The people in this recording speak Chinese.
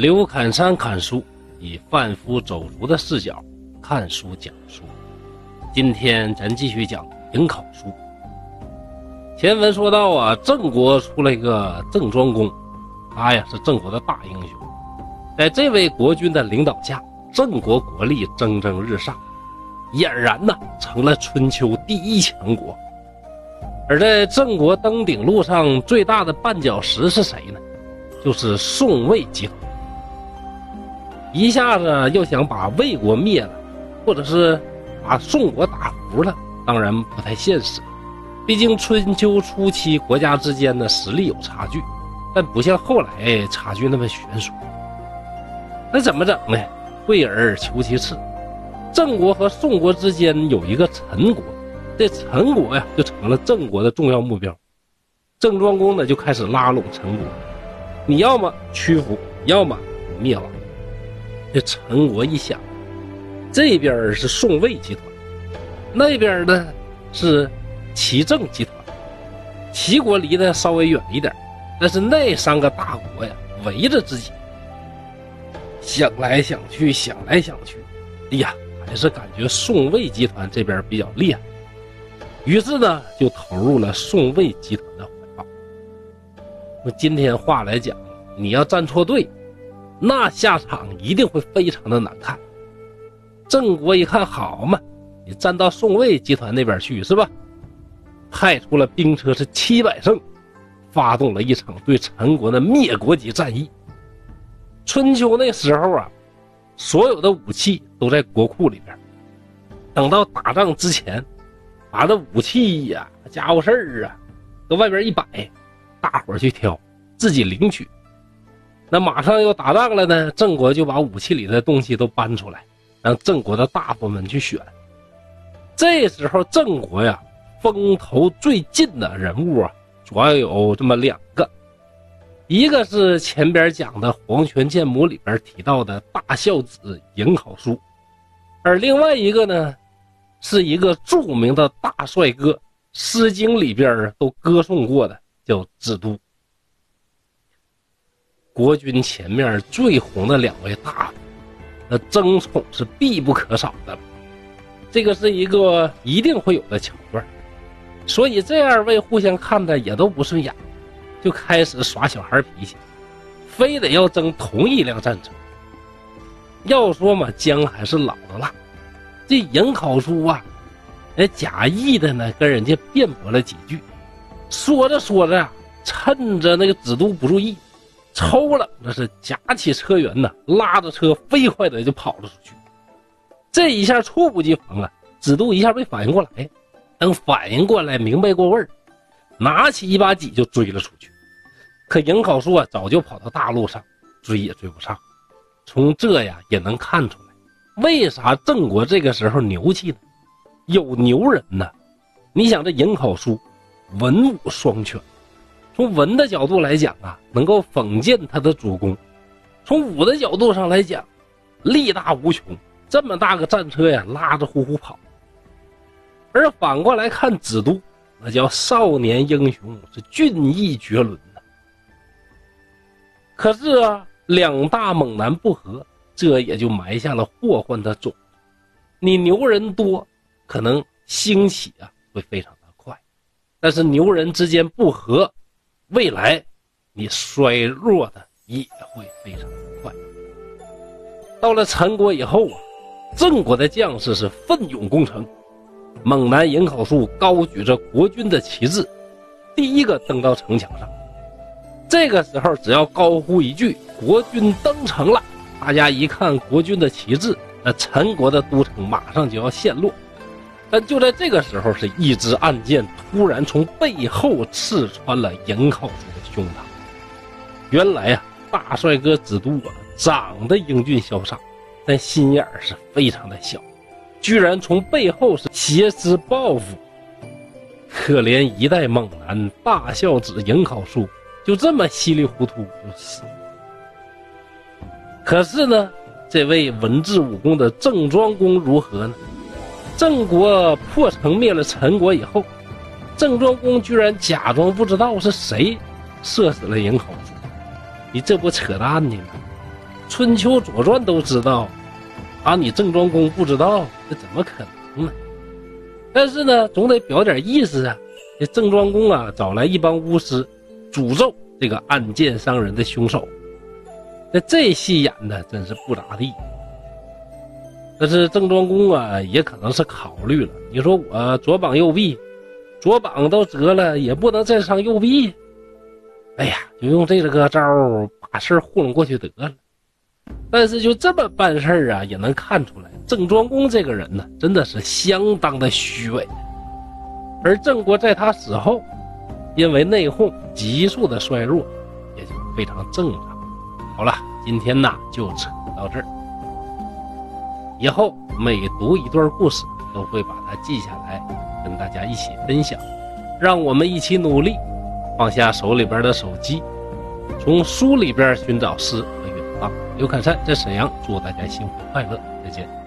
刘侃山侃书，以贩夫走卒的视角看书讲书。今天咱继续讲营考书。前文说到啊，郑国出了一个郑庄公，他呀是郑国的大英雄。在这位国君的领导下，郑国国力蒸蒸日上，俨然呢成了春秋第一强国。而在郑国登顶路上最大的绊脚石是谁呢？就是宋魏集团。一下子要想把魏国灭了，或者是把宋国打服了，当然不太现实。毕竟春秋初期国家之间的实力有差距，但不像后来差距那么悬殊。那怎么整呢？退而求其次，郑国和宋国之间有一个陈国，这陈国呀就成了郑国的重要目标。郑庄公呢就开始拉拢陈国，你要么屈服，要么灭亡。这陈国一想，这边是宋魏集团，那边呢是齐郑集团。齐国离得稍微远一点，但是那三个大国呀围着自己。想来想去，想来想去，哎呀，还是感觉宋魏集团这边比较厉害。于是呢，就投入了宋魏集团的怀抱。那今天话来讲，你要站错队。那下场一定会非常的难看。郑国一看，好嘛，你站到宋魏集团那边去是吧？派出了兵车是七百乘，发动了一场对陈国的灭国级战役。春秋那时候啊，所有的武器都在国库里边，等到打仗之前，把这武器呀、家伙事儿啊，搁外边一摆，大伙去挑，自己领取。那马上要打仗了呢，郑国就把武器里的东西都搬出来，让郑国的大夫们去选。这时候，郑国呀，风头最劲的人物啊，主要有这么两个，一个是前边讲的《黄泉剑母》里边提到的大孝子颍考叔，而另外一个呢，是一个著名的大帅哥，《诗经》里边都歌颂过的，叫子都。国君前面最红的两位大夫，那争宠是必不可少的，这个是一个一定会有的桥段。所以这二位互相看的也都不顺眼，就开始耍小孩脾气，非得要争同一辆战车。要说嘛，姜还是老的辣。这颍考叔啊，哎，假意的呢跟人家辩驳了几句，说着说着，趁着那个子都不注意。抽了，那是夹起车辕呐，拉着车飞快的就跑了出去。这一下猝不及防啊，子度一下没反应过来，等反应过来明白过味儿，拿起一把戟就追了出去。可颍考叔啊，早就跑到大路上，追也追不上。从这呀也能看出来，为啥郑国这个时候牛气呢？有牛人呐！你想这颍考叔，文武双全。从文的角度来讲啊，能够讽谏他的主公；从武的角度上来讲，力大无穷。这么大个战车呀，拉着呼呼跑。而反过来看子都，那叫少年英雄，是俊逸绝伦呐。可是啊，两大猛男不和，这也就埋下了祸患的种。你牛人多，可能兴起啊会非常的快；但是牛人之间不和。未来，你衰弱的也会非常快。到了陈国以后啊，郑国的将士是奋勇攻城，猛男颍考叔高举着国君的旗帜，第一个登到城墙上。这个时候，只要高呼一句“国君登城了”，大家一看国君的旗帜，那陈国的都城马上就要陷落。但就在这个时候，是一支暗箭突然从背后刺穿了颍考叔的胸膛。原来啊，大帅哥子都啊，长得英俊潇洒，但心眼儿是非常的小，居然从背后是挟持报复。可怜一代猛男大孝子颍考叔，就这么稀里糊涂就死。可是呢，这位文治武功的郑庄公如何呢？郑国破城灭了陈国以后，郑庄公居然假装不知道是谁射死了颍考叔，你这不扯淡呢吗？春秋左传都知道，啊，你郑庄公不知道，这怎么可能呢？但是呢，总得表点意思啊。这郑庄公啊，找来一帮巫师，诅咒这个暗箭伤人的凶手。那这戏演的真是不咋地。但是郑庄公啊，也可能是考虑了，你说我左膀右臂，左膀都折了，也不能再伤右臂。哎呀，就用这个招把事糊弄过去得了。但是就这么办事啊，也能看出来郑庄公这个人呢，真的是相当的虚伪。而郑国在他死后，因为内讧急速的衰弱，也就非常正常。好了，今天呢就扯到这儿。以后每读一段故事，都会把它记下来，跟大家一起分享。让我们一起努力，放下手里边的手机，从书里边寻找诗和远方。刘凯山在沈阳，祝大家幸福快乐，再见。